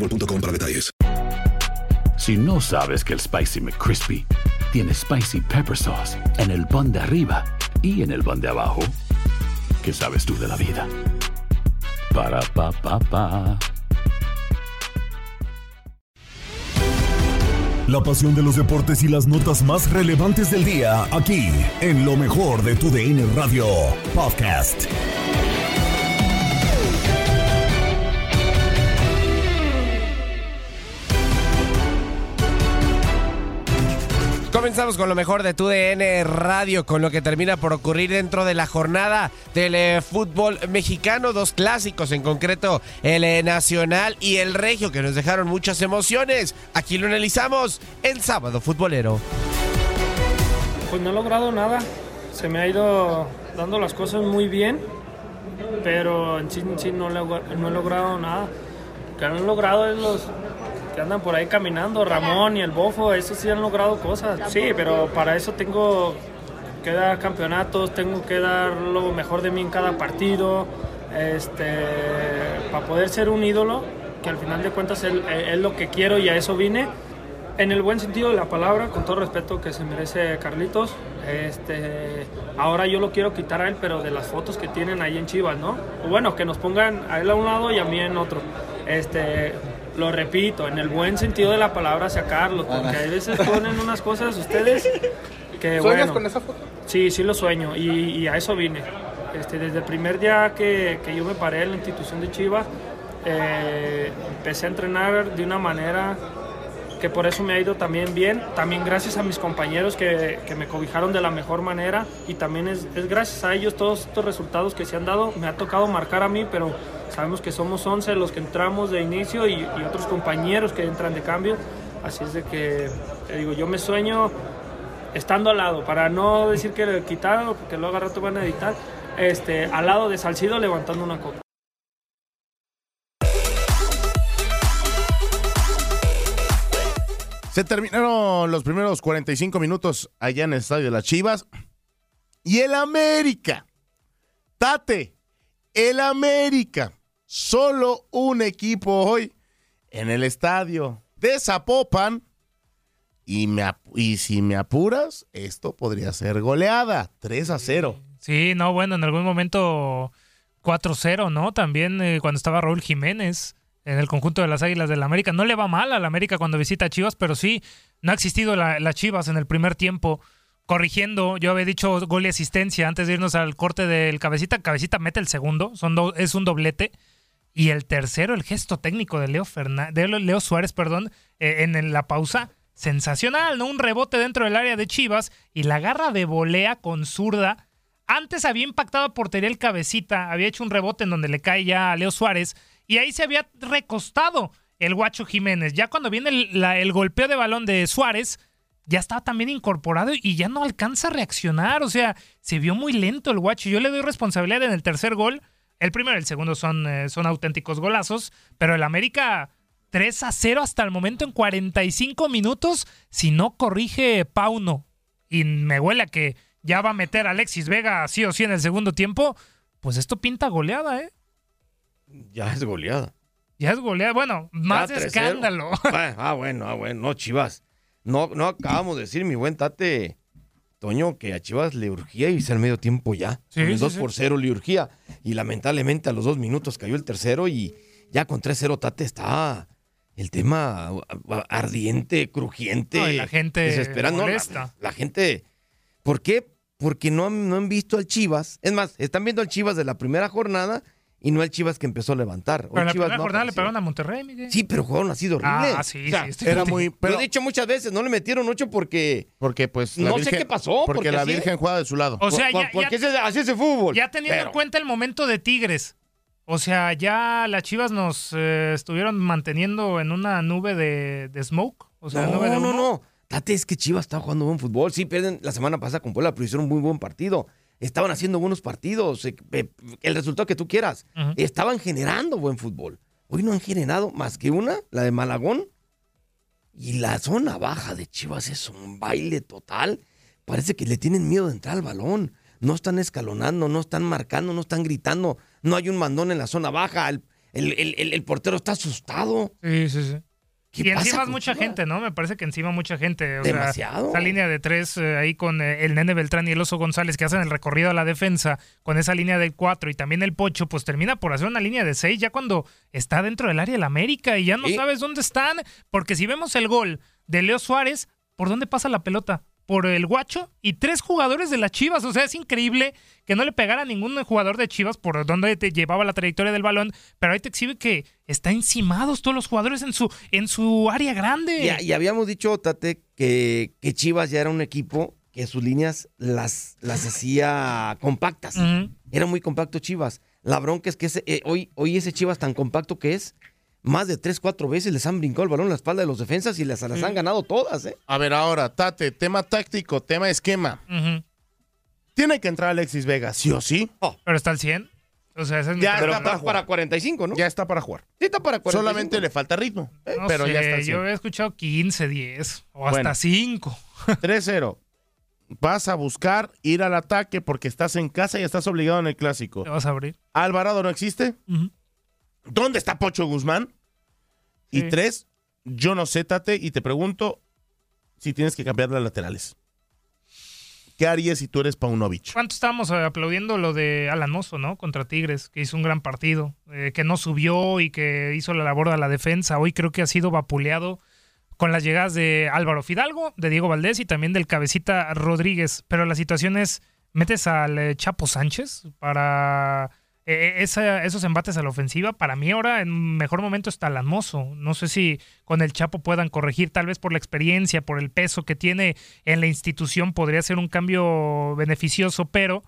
boostmobile.com para detalles. Si no sabes que el Spicy McCrispy tiene Spicy Pepper Sauce en el pan de arriba y en el pan de abajo, ¿qué sabes tú de la vida? Para, pa, pa, pa. La pasión de los deportes y las notas más relevantes del día, aquí, en lo mejor de tu DN Radio Podcast. Comenzamos con lo mejor de tu DN Radio, con lo que termina por ocurrir dentro de la jornada del fútbol mexicano. Dos clásicos, en concreto el eh, Nacional y el Regio, que nos dejaron muchas emociones. Aquí lo analizamos en Sábado Futbolero. Pues no he logrado nada. Se me ha ido dando las cosas muy bien, pero en sí, no, no he logrado nada. Lo que han logrado es los que andan por ahí caminando, Ramón y el Bofo, esos sí han logrado cosas. Sí, pero para eso tengo que dar campeonatos, tengo que dar lo mejor de mí en cada partido, este, para poder ser un ídolo, que al final de cuentas es, es lo que quiero y a eso vine. En el buen sentido de la palabra, con todo respeto que se merece Carlitos, este, ahora yo lo quiero quitar a él, pero de las fotos que tienen ahí en Chivas, ¿no? Bueno, que nos pongan a él a un lado y a mí en otro. Este, lo repito, en el buen sentido de la palabra sacarlos, porque a veces ponen unas cosas ustedes que ¿Sueñas bueno. con esa foto? Sí, sí lo sueño y, y a eso vine. Este, desde el primer día que, que yo me paré en la institución de Chivas, eh, empecé a entrenar de una manera que por eso me ha ido también bien, también gracias a mis compañeros que, que me cobijaron de la mejor manera y también es, es gracias a ellos todos estos resultados que se han dado, me ha tocado marcar a mí, pero sabemos que somos 11 los que entramos de inicio y, y otros compañeros que entran de cambio, así es de que, te digo, yo me sueño estando al lado, para no decir que le quitaron, porque luego a rato van a editar, este, al lado de Salcido levantando una copa. Se terminaron los primeros 45 minutos allá en el estadio de las Chivas. Y el América. Tate, el América. Solo un equipo hoy en el estadio de Zapopan. Y, me, y si me apuras, esto podría ser goleada. 3 a 0. Sí, no, bueno, en algún momento 4-0, ¿no? También eh, cuando estaba Raúl Jiménez en el conjunto de las Águilas del América. No le va mal al América cuando visita a Chivas, pero sí, no ha existido la, la Chivas en el primer tiempo. Corrigiendo, yo había dicho gol y asistencia antes de irnos al corte del Cabecita. Cabecita mete el segundo, son es un doblete. Y el tercero, el gesto técnico de Leo, Ferná- de Leo Suárez, perdón, eh, en, en la pausa, sensacional, ¿no? Un rebote dentro del área de Chivas y la garra de volea con zurda. Antes había impactado a portería el cabecita, había hecho un rebote en donde le cae ya a Leo Suárez y ahí se había recostado el guacho Jiménez. Ya cuando viene el, el golpeo de balón de Suárez, ya estaba también incorporado y ya no alcanza a reaccionar. O sea, se vio muy lento el guacho. Yo le doy responsabilidad en el tercer gol. El primero y el segundo son, eh, son auténticos golazos, pero el América 3 a 0 hasta el momento en 45 minutos. Si no corrige Pauno y me huele que ya va a meter a Alexis Vega sí o sí en el segundo tiempo, pues esto pinta goleada, ¿eh? Ya es goleada. Ya es goleada. Bueno, más Ya 3-0. escándalo. Ah, ah, bueno, ah, bueno. No, Chivas. No, no acabamos de decir, mi buen Tate, Toño, que a Chivas le urgía irse al medio tiempo ya. Sí, el sí, 2 sí. por 0 le urgía. Y lamentablemente a los dos minutos cayó el tercero y ya con 3-0 Tate está el tema ardiente, crujiente. No, y la gente desesperando. La- gente. ¿Por qué? Porque no han, no han visto al Chivas. Es más, están viendo al Chivas de la primera jornada y no al Chivas que empezó a levantar. Pero en la Chivas primera no jornada le pegaron a Monterrey, Miguel. Sí, pero jugaron así de horrible. Ah, sí, O sea, sí, Era muy. Lo Pero, he dicho muchas veces, no le metieron ocho porque. porque pues. No sé qué pasó, Porque, porque la así- Virgen juega de su lado. O sea, por- ya, porque ya- ese- así es el fútbol. ya teniendo Pero- en cuenta el momento de Tigres. O sea, ya las Chivas nos eh, estuvieron manteniendo en una nube de, de smoke. O sea, no, nube de no, no. Tate, es que Chivas está jugando buen fútbol. Sí, pierden la semana pasada con Puebla, pero hicieron un muy buen partido. Estaban haciendo buenos partidos. eh, eh, El resultado que tú quieras. Estaban generando buen fútbol. Hoy no han generado más que una, la de Malagón. Y la zona baja de Chivas es un baile total. Parece que le tienen miedo de entrar al balón. No están escalonando, no están marcando, no están gritando. No hay un mandón en la zona baja. El- el- el- el portero está asustado. Sí, sí, sí. ¿Qué Y encima es mucha gente, ¿no? Me parece que encima mucha gente. O sea, Demasiado. esa línea de tres eh, ahí con eh, el Nene Beltrán y el Oso González que hacen el recorrido a la defensa con esa línea del 4 y también el Pocho, pues termina por hacer una línea de 6 ya cuando está dentro del área del América y ya no sabes dónde están. Porque si vemos el gol de Leo Suárez, ¿por dónde pasa la pelota? Por el guacho y tres jugadores de las Chivas. O sea, es increíble que no le pegara a ningún jugador de Chivas por donde te llevaba la trayectoria del balón. Pero ahí te exhibe que está encimados todos los jugadores en su, en su área grande. Y, y habíamos dicho, Tate, que, que Chivas ya era un equipo que sus líneas las, las hacía compactas. Era muy compacto Chivas. La bronca es que ese- eh, hoy, hoy ese Chivas tan compacto que es, más de tres, cuatro veces les han brincado el balón en la espalda de los defensas y les, las han ganado todas. ¿eh? A ver, ahora, Tate, tema táctico, tema esquema. Ujú. Tiene que entrar Alexis Vega, sí o sí. Pero está al 100. O sea, ese es mi Ya Pero está para para jugar. 45, ¿no? Ya está para jugar. Sí, está para 45. Solamente le falta ritmo. eh, No pero ya sé, está al 100. Yo he escuchado 15, 10 o hasta Bueno. 5. 3-0. Vas a buscar ir al ataque porque estás en casa y estás obligado en el clásico. Te vas a abrir. Alvarado no existe. Ujú. ¿Dónde está Pocho Guzmán? Y tres, yo no sé, Tate, y te pregunto si tienes que cambiar las laterales. ¿Qué harías si tú eres Paunovic? ¿Cuánto estábamos aplaudiendo lo de Alan Mozo, ¿no? Contra Tigres, que hizo un gran partido, eh, que no subió y que hizo la labor de la defensa. Hoy creo que ha sido vapuleado con las llegadas de Álvaro Fidalgo, de Diego Valdés y también del cabecita Rodríguez. Pero la situación es, metes al eh, Chapo Sánchez para eh, esa- esos embates a la ofensiva. Para mí ahora en mejor momento está Alan Mozo. No sé si con el Chapo puedan corregir, tal vez por la experiencia, por el peso que tiene en la institución, podría ser un cambio beneficioso, pero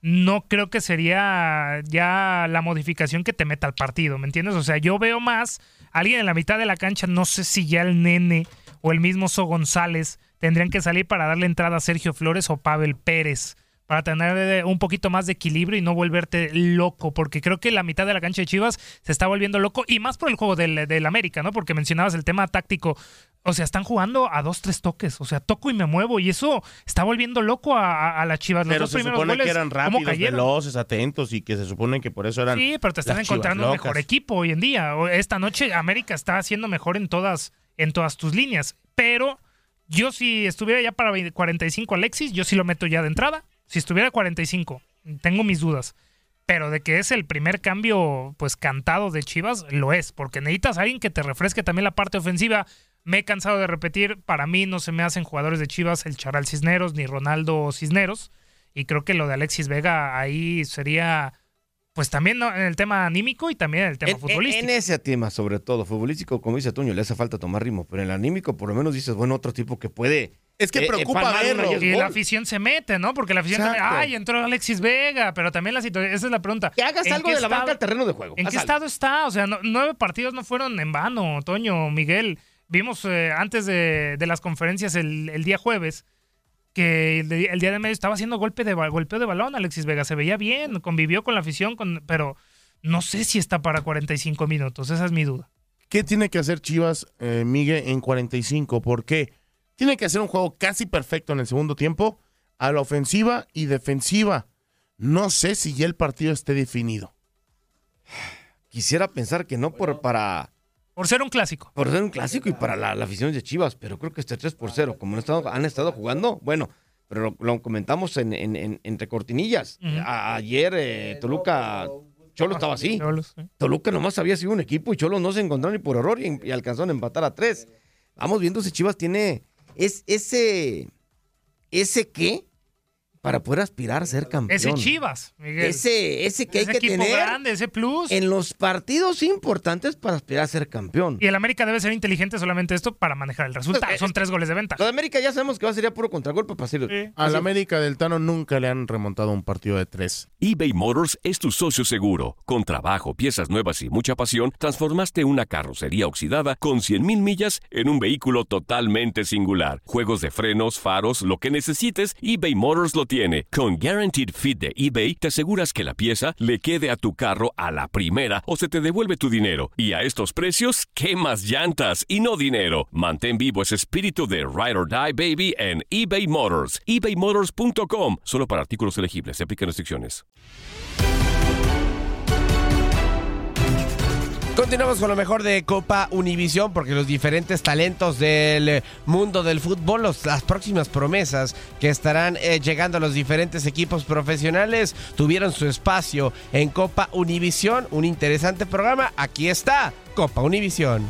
no creo que sería ya la modificación que te meta al partido, ¿me entiendes? O sea, yo veo más alguien en la mitad de la cancha, no sé si ya el nene o el mismo So González tendrían que salir para darle entrada a Sergio Flores o Pavel Pérez para tener un poquito más de equilibrio y no volverte loco, porque creo que la mitad de la cancha de Chivas se está volviendo loco y más por el juego del, del América, ¿no? Porque mencionabas el tema táctico. O sea, están jugando a dos, tres toques. O sea, toco y me muevo. Y eso está volviendo loco a, a- a las Chivas. Los Pero dos se primeros supone goles, que eran ¿cómo rápidos, veloces, atentos y que se supone que por eso eran. Sí, pero te están encontrando un mejor equipo hoy en día. Esta noche América está haciendo mejor en todas, en todas tus líneas. Pero yo si estuviera ya para 20 45 Alexis, yo sí lo meto ya de entrada. Si estuviera 45, tengo mis dudas. Pero de que es el primer cambio, pues cantado de Chivas, lo es. Porque necesitas a alguien que te refresque también la parte ofensiva. Me he cansado de repetir, para mí no se me hacen jugadores de Chivas el Charal Cisneros ni Ronaldo Cisneros. Y creo que lo de Alexis Vega ahí sería, pues también ¿no? en el tema anímico y también en el tema En, futbolístico. en ese tema, sobre todo, futbolístico, como dice Toño, le hace falta tomar ritmo, pero en el anímico, por lo menos dices, bueno, otro tipo que puede. Es que eh, eh, preocupa verlo. y la afición se mete, ¿no? Porque la afición también, ay, entró Alexis Vega, pero también la situación, esa es la pregunta. Que hagas ¿En algo de la estado- banca al terreno de juego. ¿En haz qué algo. estado está? O sea, no- nueve partidos no fueron en vano, Toño, Miguel. Vimos eh, antes de, de las conferencias el, el día jueves que el, de- el día de medio estaba haciendo golpe de, golpeo de balón Alexis Vega. Se veía bien, convivió con la afición, con, pero no sé si está para 45 minutos. Esa es mi duda. ¿Qué tiene que hacer Chivas, eh, Miguel, en 45? ¿Por qué? Tiene que hacer un juego casi perfecto en el segundo tiempo, a la ofensiva y defensiva. No sé si ya el partido esté definido. Quisiera pensar que no por, para... Por ser un clásico. Por ser un clásico y para la, la afición de Chivas, pero creo que este 3 por 0, como han estado, han estado jugando, bueno, pero lo, lo comentamos en, en- en- entre cortinillas. A- ayer eh, Toluca, Cholo estaba así. Toluca nomás había sido un equipo y Cholo no se encontró ni por error y, y alcanzaron a empatar a tres. Vamos viendo si Chivas tiene es, ese, ese qué para poder aspirar a ser campeón. Ese Chivas, Miguel. Ese, ese que Ese hay que equipo tener grande, ese plus. en los partidos importantes para aspirar a ser campeón. Y el América debe ser inteligente solamente esto para manejar el resultado. Son tres goles de venta. Lo de América ya sabemos que va a ser ya puro contragolpe para hacerlo. Al América del Tano nunca le han remontado un partido de tres. eBay Motors es tu socio seguro. Con trabajo, piezas nuevas y mucha pasión, transformaste una carrocería oxidada con 100.000 millas en un vehículo totalmente singular. Juegos de frenos, faros, lo que necesites, eBay Motors lo Con Guaranteed Fit de eBay, te aseguras que la pieza le quede a tu carro a la primera o se te devuelve tu dinero. Y a estos precios, ¿qué más llantas y no dinero? Mantén vivo ese espíritu de Ride or Die Baby en eBay Motors. ebaymotors.com. Solo para artículos elegibles. Se aplican restricciones. Continuamos con lo mejor de Copa Univisión porque los diferentes talentos del mundo del fútbol, las próximas promesas que estarán eh, llegando a los diferentes equipos profesionales tuvieron su espacio en Copa Univisión, un interesante programa. Aquí está Copa Univisión.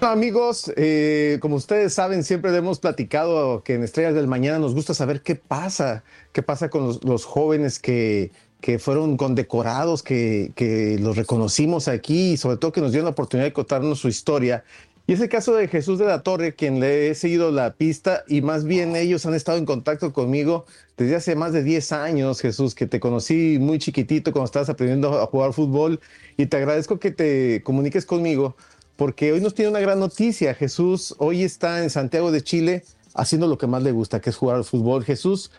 Hola, amigos, eh, como ustedes saben, siempre hemos platicado que en Estrellas del Mañana nos gusta saber qué pasa, qué pasa con los, los jóvenes que, que fueron condecorados, que, que los reconocimos aquí y sobre todo que nos dieron la oportunidad de contarnos su historia. Y es el caso de Jesús de la Torre, quien le he seguido la pista y más bien ellos han estado en contacto conmigo desde hace más de 10 años, Jesús, que te conocí muy chiquitito cuando estabas aprendiendo a jugar fútbol y te agradezco que te comuniques conmigo porque hoy nos tiene una gran noticia. Jesús hoy está en Santiago de Chile haciendo lo que más le gusta, que es jugar al fútbol. Jesús,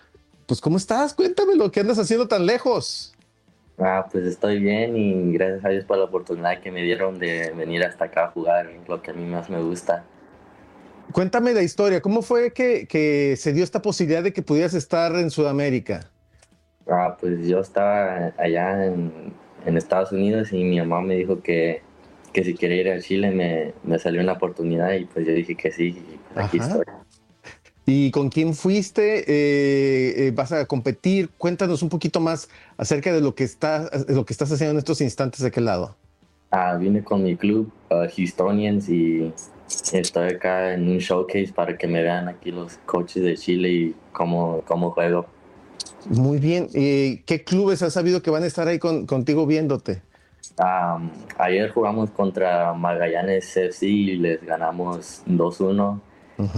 pues ¿cómo estás? Cuéntame lo que andas haciendo tan lejos. Ah, pues estoy bien y gracias a Dios por la oportunidad que me dieron de venir hasta acá a jugar lo que a mí más me gusta. Cuéntame la historia. ¿Cómo fue que, que se dio esta posibilidad de que pudieras estar en Sudamérica? Ah, pues yo estaba allá en, en Estados Unidos y mi mamá me dijo que, que si quería ir a Chile me, me salió una oportunidad y pues yo dije que sí y aquí Ajá. estoy. ¿Y con quién fuiste? Eh, eh, ¿Vas a competir? Cuéntanos un poquito más acerca de lo que, está, lo que estás haciendo en estos instantes de aquel lado. Ah, vine con mi club, uh, Houstonians, y estoy acá en un showcase para que me vean aquí los coaches de Chile y cómo, cómo juego. Muy bien. Eh, ¿Qué clubes has sabido que van a estar ahí con- contigo viéndote? Um, ayer jugamos contra Magallanes FC y les ganamos 2-1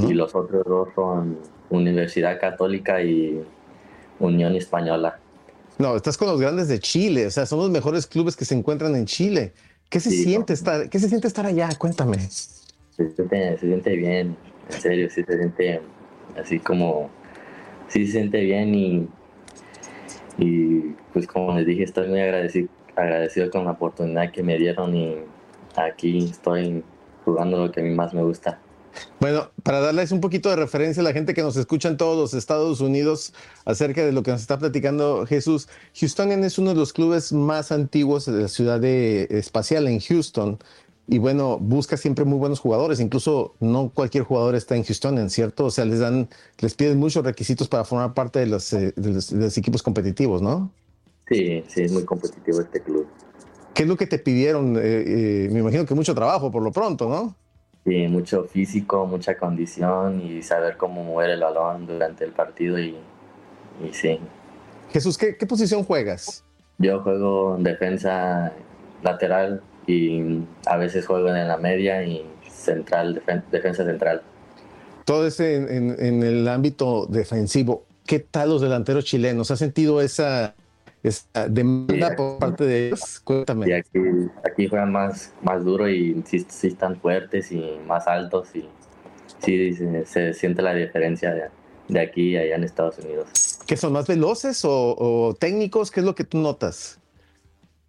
y los otros dos son Universidad Católica y Unión Española. No, estás con los grandes de Chile, o sea, son los mejores clubes que se encuentran en Chile. ¿Qué se Sí, siente estar, qué se siente estar allá? Cuéntame. Se siente, se siente bien, en serio, sí se siente así como, sí se siente bien y, y pues como les dije, estoy muy agradecido, agradecido con la oportunidad que me dieron y aquí estoy jugando lo que a mí más me gusta. Bueno, para darles un poquito de referencia a la gente que nos escucha en todos los Estados Unidos acerca de lo que nos está platicando Jesús, Houstonian es uno de los clubes más antiguos de la ciudad espacial en Houston. Y bueno, busca siempre muy buenos jugadores. Incluso no cualquier jugador está en Houston, ¿cierto? O sea, les dan, les piden muchos requisitos para formar parte de los, eh, equipos competitivos, ¿no? Sí, sí, es muy competitivo este club. ¿Qué es lo que te pidieron? Eh, eh, me imagino que mucho trabajo por lo pronto, ¿no? Sí, mucho físico, mucha condición y saber cómo mover el balón durante el partido y, y sí. Jesús, ¿qué, qué posición juegas? Yo juego en defensa lateral y a veces juego en la media y central, defen- defensa central. Todo ese en, en- en el ámbito defensivo. ¿Qué tal los delanteros chilenos? ¿Has sentido esa, esa demanda por parte de ellos? Cuéntame. Y aquí, aquí juegan más, más duro y sí, sí están fuertes y más altos y sí se, se siente la diferencia de, de aquí y allá en Estados Unidos. ¿Que son más veloces o, o técnicos? ¿Qué es lo que tú notas?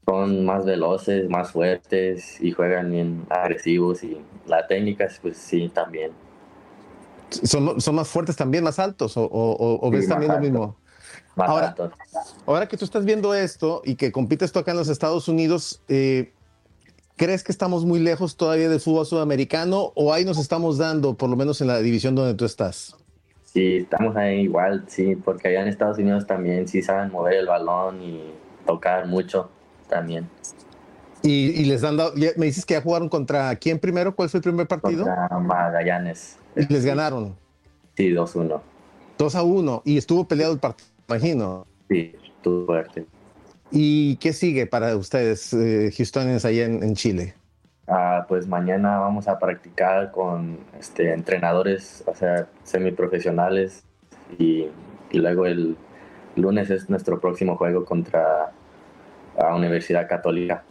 son más veloces, más fuertes y juegan bien agresivos y la técnica, pues sí, también. ¿Son, son más fuertes también, más altos? ¿O, o- o Sí, ves también lo mismo? Ahora- que tú estás viendo esto y que compites tú acá en los Estados Unidos, eh, ¿crees que estamos muy lejos todavía del fútbol sudamericano o ahí nos estamos dando, por lo menos en la división donde tú estás? Sí, estamos ahí igual, sí, porque allá en Estados Unidos también sí saben mover el balón y tocar mucho también. Y, y les han dado, me dices que ya jugaron contra quién primero, ¿cuál fue el primer partido? Contra Magallanes. Y les ganaron Sí, 2-1. 2 a 1 y estuvo peleado el partido, imagino. Sí, fuerte. ¿Y qué sigue para ustedes, eh, Houstonens, allá en, en Chile? Ah, pues mañana vamos a practicar con este, entrenadores, o sea, semiprofesionales y, y luego el lunes es nuestro próximo juego contra la Universidad Católica.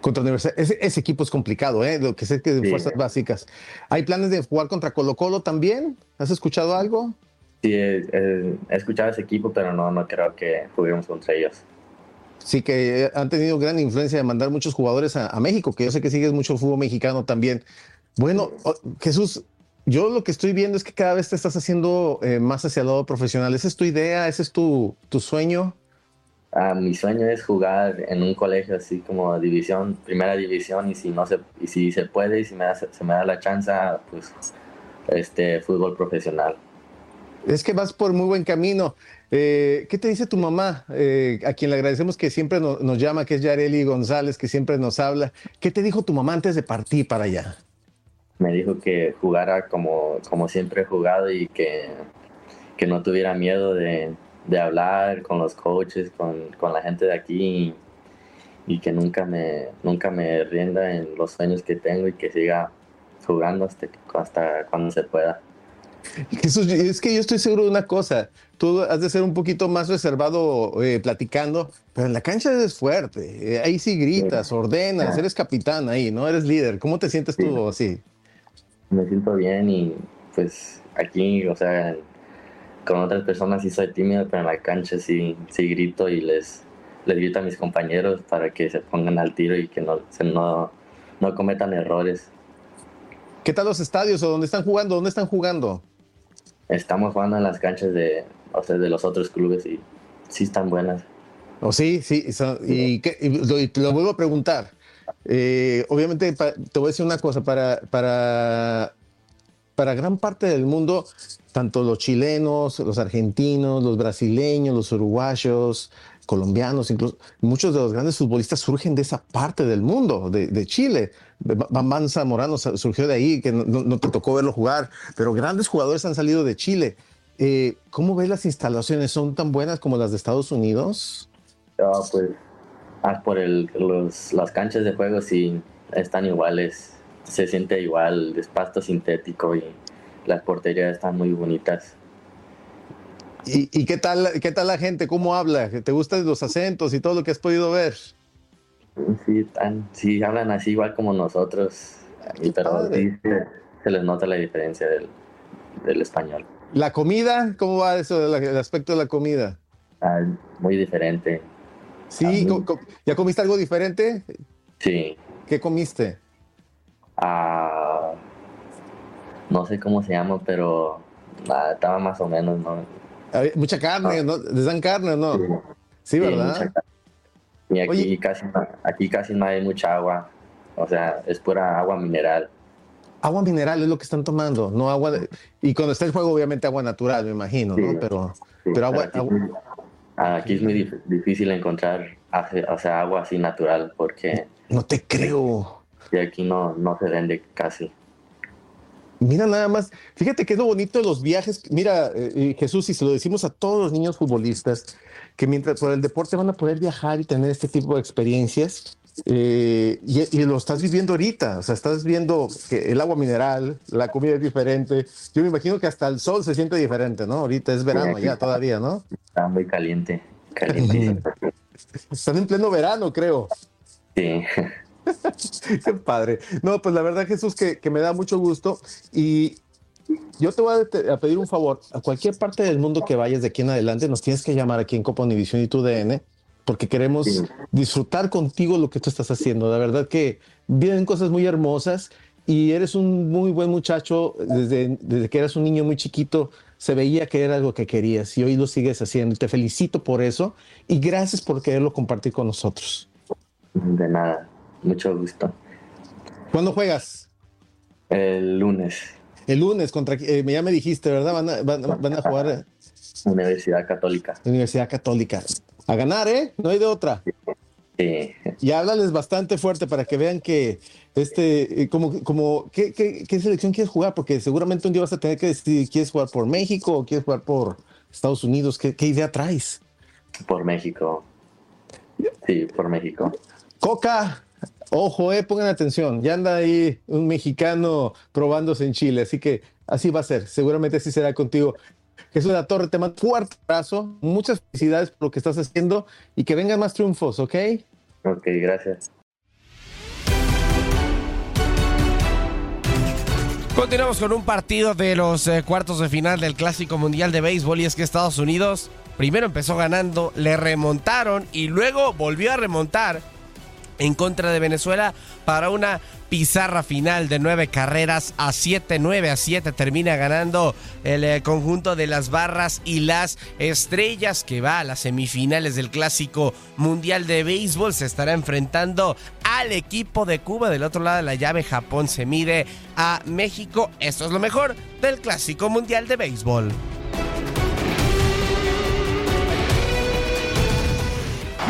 Contra Universidad. Ese, ese equipo es complicado, ¿eh? Lo que sé que de Sí. fuerzas básicas. ¿Hay planes de jugar contra Colo Colo también? ¿Has escuchado algo? Sí, he, escuchado ese equipo, pero no, no creo que juguemos contra ellos. Sí, que han tenido gran influencia de mandar muchos jugadores a, a México, que yo sé que sigues mucho el fútbol mexicano también. Bueno, Jesús, yo lo que estoy viendo es que cada vez te estás haciendo eh, más hacia el lado profesional. ¿Esa es tu idea? ¿Ese es tu, tu sueño? Ah, mi sueño es jugar en un colegio así como división, primera división, y si no se, y si se puede y si me da, se me da la chance, pues este fútbol profesional. Es que vas por muy buen camino. Eh, ¿Qué te dice tu mamá? Eh, a quien le agradecemos que siempre no- nos llama, que es Yareli González, que siempre nos habla. ¿Qué te dijo tu mamá antes de partir para allá? Me dijo que jugara como, como siempre he jugado y que, que no tuviera miedo de, de hablar con los coaches, con, con la gente de aquí y, y que nunca me, nunca me rienda en los sueños que tengo y que siga jugando hasta, hasta cuando se pueda. Jesús, es que yo estoy seguro de una cosa. Tú has de ser un poquito más reservado eh, platicando, pero en la cancha eres fuerte. Eh, ahí sí gritas, ordenas, eres capitán ahí, ¿no? Eres líder. ¿Cómo te sientes tú así? me siento bien y pues aquí, o sea, con otras personas sí soy tímido, pero en la cancha sí, sí grito y les, les grito a mis compañeros para que se pongan al tiro y que no, se, no, no cometan errores. ¿Qué tal los estadios o dónde están jugando? ¿Dónde están jugando? Estamos jugando en las canchas de, o sea, de los otros clubes y sí están buenas. ¿O sí? Sí. son- y, qué- y lo, y te lo vuelvo a preguntar. Eh, obviamente, pa- te voy a decir una cosa. Para, para, para gran parte del mundo, tanto los chilenos, los argentinos, los brasileños, los uruguayos, colombianos, incluso muchos de los grandes futbolistas surgen de esa parte del mundo, de, de Chile. Bambán Zamorano surgió de ahí, que no, te tocó verlo jugar, pero grandes jugadores han salido de Chile. Eh, ¿Cómo ves las instalaciones? ¿Son tan buenas como las de Estados Unidos? Ah, pues, por el, los, las canchas de juego sí están iguales, se siente igual, es pasto sintético y las porterías están muy bonitas. ¿Y, y qué, tal, qué tal la gente? ¿Cómo habla? ¿Te gustan los acentos y todo lo que has podido ver? Sí, sí hablan así igual como nosotros, y- pero sí se, se les nota la diferencia del, del español. ¿La comida? ¿Cómo va eso, el aspecto de la comida? Ah, muy diferente. Sí, co- ¿ya comiste algo diferente? Sí. ¿Qué comiste? Ah, no sé cómo se llama, pero ah, estaba más o menos, ¿no? Mucha carne, ¿no? ¿Les dan carne o no? Sí, Sí, ¿verdad? Y aquí casi, no- aquí casi no hay mucha agua. O sea, es pura agua mineral. Agua mineral es lo que están tomando, no agua de- Y cuando está el juego, obviamente agua natural, me imagino, ¿no? Pero, pero agua... aquí, agua- aquí es muy dif- difícil encontrar o sea, agua así natural porque No te creo. De aquí no, no se vende casi. Mira nada más, fíjate que es lo bonito de los viajes. Mira, eh, eh, Jesús, y se lo decimos a todos los niños futbolistas, que mientras por el deporte van a poder viajar y tener este tipo de experiencias, eh, y, y lo estás viviendo ahorita, o sea, estás viendo que el agua mineral, la comida es diferente. Yo me imagino que hasta el sol se siente diferente, ¿no? Ahorita es verano ya todavía, ¿no? Está muy caliente. Caliente. Están en pleno verano, creo. Sí. Qué padre. No, pues la verdad, Jesús, que, que me da mucho gusto. Y yo te voy a, pedir un favor. A cualquier parte del mundo que vayas de aquí en adelante, nos tienes que llamar aquí en Copa Univisión y tu DN porque queremos disfrutar contigo lo que tú estás haciendo. La verdad que vienen cosas muy hermosas y eres un muy buen muchacho. Desde, desde que eras un niño muy chiquito, se veía que era algo que querías y hoy lo sigues haciendo. Te felicito por eso y gracias por quererlo compartir con nosotros. De nada, mucho gusto. ¿Cuándo juegas? El lunes. El lunes, contra, eh, ya me dijiste, ¿verdad? Van a, van, van a jugar. Universidad Católica. Universidad Católica. A ganar, ¿eh? No hay de otra. Sí. Y háblales bastante fuerte para que vean que, este, eh, como, como, ¿qué, qué, qué selección quieres jugar? Porque seguramente un día vas a tener que decidir, ¿quieres jugar por México o quieres jugar por Estados Unidos? ¿Qué, qué idea traes? Por México. Sí, por México. Coca, ojo, eh, pongan atención. Ya anda ahí un mexicano probándose en Chile, así que así va a ser. Seguramente así será contigo. Jesús de la Torre, te mando un fuerte abrazo. Muchas felicidades por lo que estás haciendo y que vengan más triunfos, ¿ok? Ok, gracias. Continuamos con un partido de los eh, cuartos de final del Clásico Mundial de Béisbol y es que Estados Unidos primero empezó ganando, le remontaron y luego volvió a remontar en contra de Venezuela para una pizarra final de nueve carreras a siete, nueve a siete. Termina ganando el eh, conjunto de las barras y las estrellas que va a las semifinales del clásico mundial de béisbol. Se estará enfrentando al equipo de Cuba. Del otro lado de la llave Japón se mide a México. Esto es lo mejor del clásico mundial de béisbol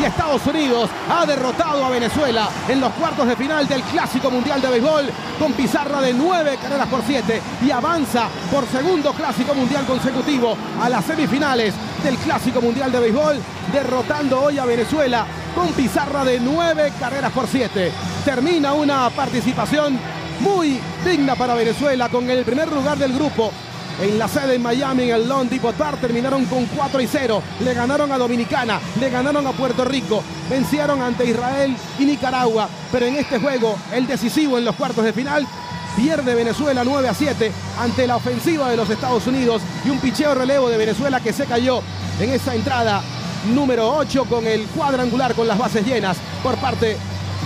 Estados Unidos ha derrotado a Venezuela en los cuartos de final del Clásico Mundial de Béisbol con pizarra de 9 carreras por 7 y avanza por segundo Clásico Mundial consecutivo a las semifinales del Clásico Mundial de Béisbol, derrotando hoy a Venezuela con pizarra de 9 carreras por 7. Termina una participación muy digna para Venezuela con el primer lugar del grupo en la sede en Miami, en el Lone Depot terminaron con 4 y 0. Le ganaron a Dominicana, le ganaron a Puerto Rico, vencieron ante Israel y Nicaragua. Pero en este juego, el decisivo en los cuartos de final, pierde Venezuela 9 a 7 ante la ofensiva de los Estados Unidos y un picheo relevo de Venezuela que se cayó en esa entrada número 8 con el cuadrangular con las bases llenas por parte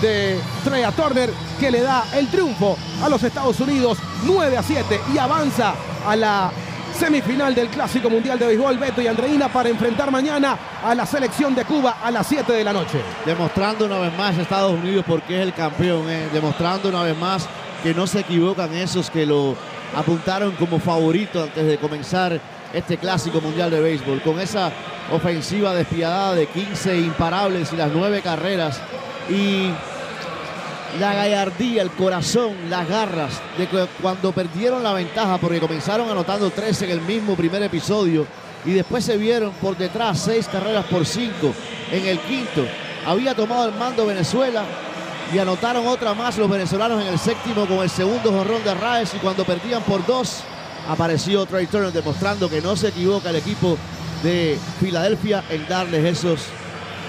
de Treya Turner que le da el triunfo a los Estados Unidos 9 a 7 y avanza a la semifinal del Clásico Mundial de Béisbol Beto y Andreina para enfrentar mañana a la selección de Cuba a las 7 de la noche. Demostrando una vez más Estados Unidos porque es el campeón, eh. demostrando una vez más que no se equivocan esos que lo apuntaron como favorito antes de comenzar este Clásico Mundial de Béisbol, con esa ofensiva despiadada de 15 imparables y las 9 carreras y la gallardía, el corazón, las garras de cuando perdieron la ventaja porque comenzaron anotando 13 en el mismo primer episodio y después se vieron por detrás seis carreras por cinco en el quinto. Había tomado el mando Venezuela y anotaron otra más los venezolanos en el séptimo con el segundo jorrón de Raes y cuando perdían por dos apareció Trey Turner demostrando que no se equivoca el equipo de Filadelfia en darles esos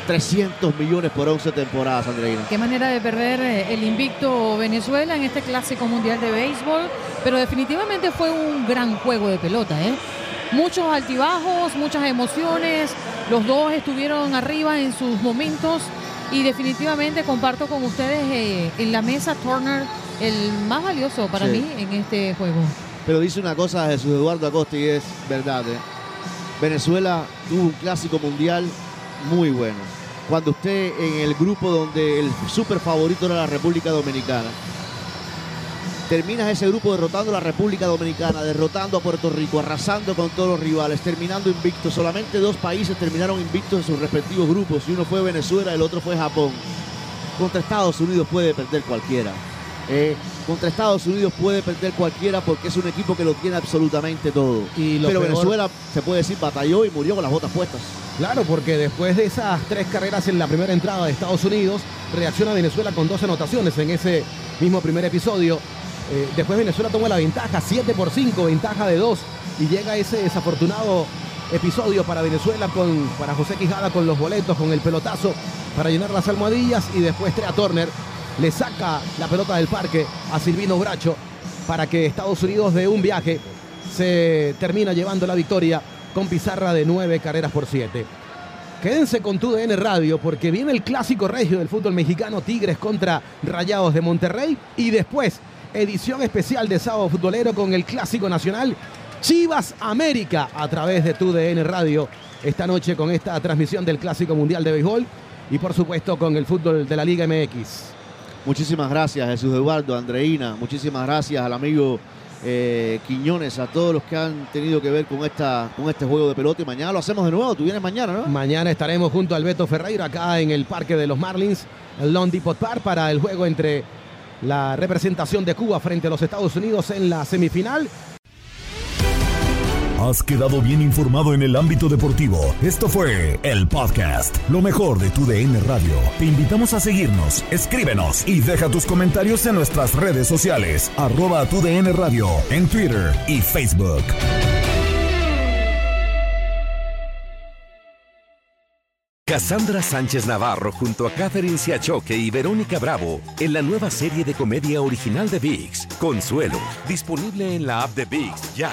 300 millones por 11 temporadas, Andreina. Qué manera de perder eh, el invicto Venezuela en este clásico mundial de béisbol, pero definitivamente fue un gran juego de pelota, ¿eh? Muchos altibajos, muchas emociones, los dos estuvieron arriba en sus momentos y definitivamente comparto con ustedes eh, en la mesa Turner el más valioso para Sí. mí en este juego. Pero dice una cosa Jesús Eduardo Acosta y es verdad. ¿eh? Venezuela tuvo un clásico mundial muy bueno. Cuando usted en el grupo donde el super favorito era la República Dominicana, terminas ese grupo derrotando a la República Dominicana, derrotando a Puerto Rico, arrasando con todos los rivales, terminando invictos. Solamente dos países terminaron invictos en sus respectivos grupos y uno fue Venezuela y el otro fue Japón. Contra Estados Unidos puede perder cualquiera. Eh, contra Estados Unidos puede perder cualquiera porque es un equipo que lo tiene absolutamente todo. lo Pero peor- Venezuela, se puede decir, batalló y murió con las botas puestas. Claro, porque después de esas tres carreras en la primera entrada de Estados Unidos, reacciona Venezuela con dos anotaciones en ese mismo primer episodio. Eh, después Venezuela toma la ventaja, 7 por 5, ventaja de 2, y llega ese desafortunado episodio para Venezuela, con, para José Quijada con los boletos, con el pelotazo para llenar las almohadillas, y después Trea Turner le saca la pelota del parque a Silvino Bracho para que Estados Unidos de un viaje se termina llevando la victoria con pizarra de 9 carreras por 7. Quédense con tu DN Radio porque viene el clásico regio del fútbol mexicano Tigres contra Rayados de Monterrey y después edición especial de Sábado Futbolero con el clásico nacional Chivas América a través de tu DN Radio esta noche con esta transmisión del clásico mundial de béisbol y por supuesto con el fútbol de la Liga MX. Muchísimas gracias Jesús Eduardo, Andreina, muchísimas gracias al amigo eh, Quiñones, a todos los que han tenido que ver con, esta, con este juego de pelota y mañana lo hacemos de nuevo, tú vienes mañana, ¿no? Mañana estaremos junto al Beto Ferreira acá en el Parque de los Marlins, el Long Depot Park, para el juego entre la representación de Cuba frente a los Estados Unidos en la semifinal. Has quedado bien informado en el ámbito deportivo. Esto fue el podcast, lo mejor de tu DN Radio. Te invitamos a seguirnos, escríbenos y deja tus comentarios en nuestras redes sociales, arroba tu DN Radio, en Twitter y Facebook. Cassandra Sánchez Navarro junto a Catherine Siachoque y Verónica Bravo en la nueva serie de comedia original de VIX, Consuelo, disponible en la app de VIX ya.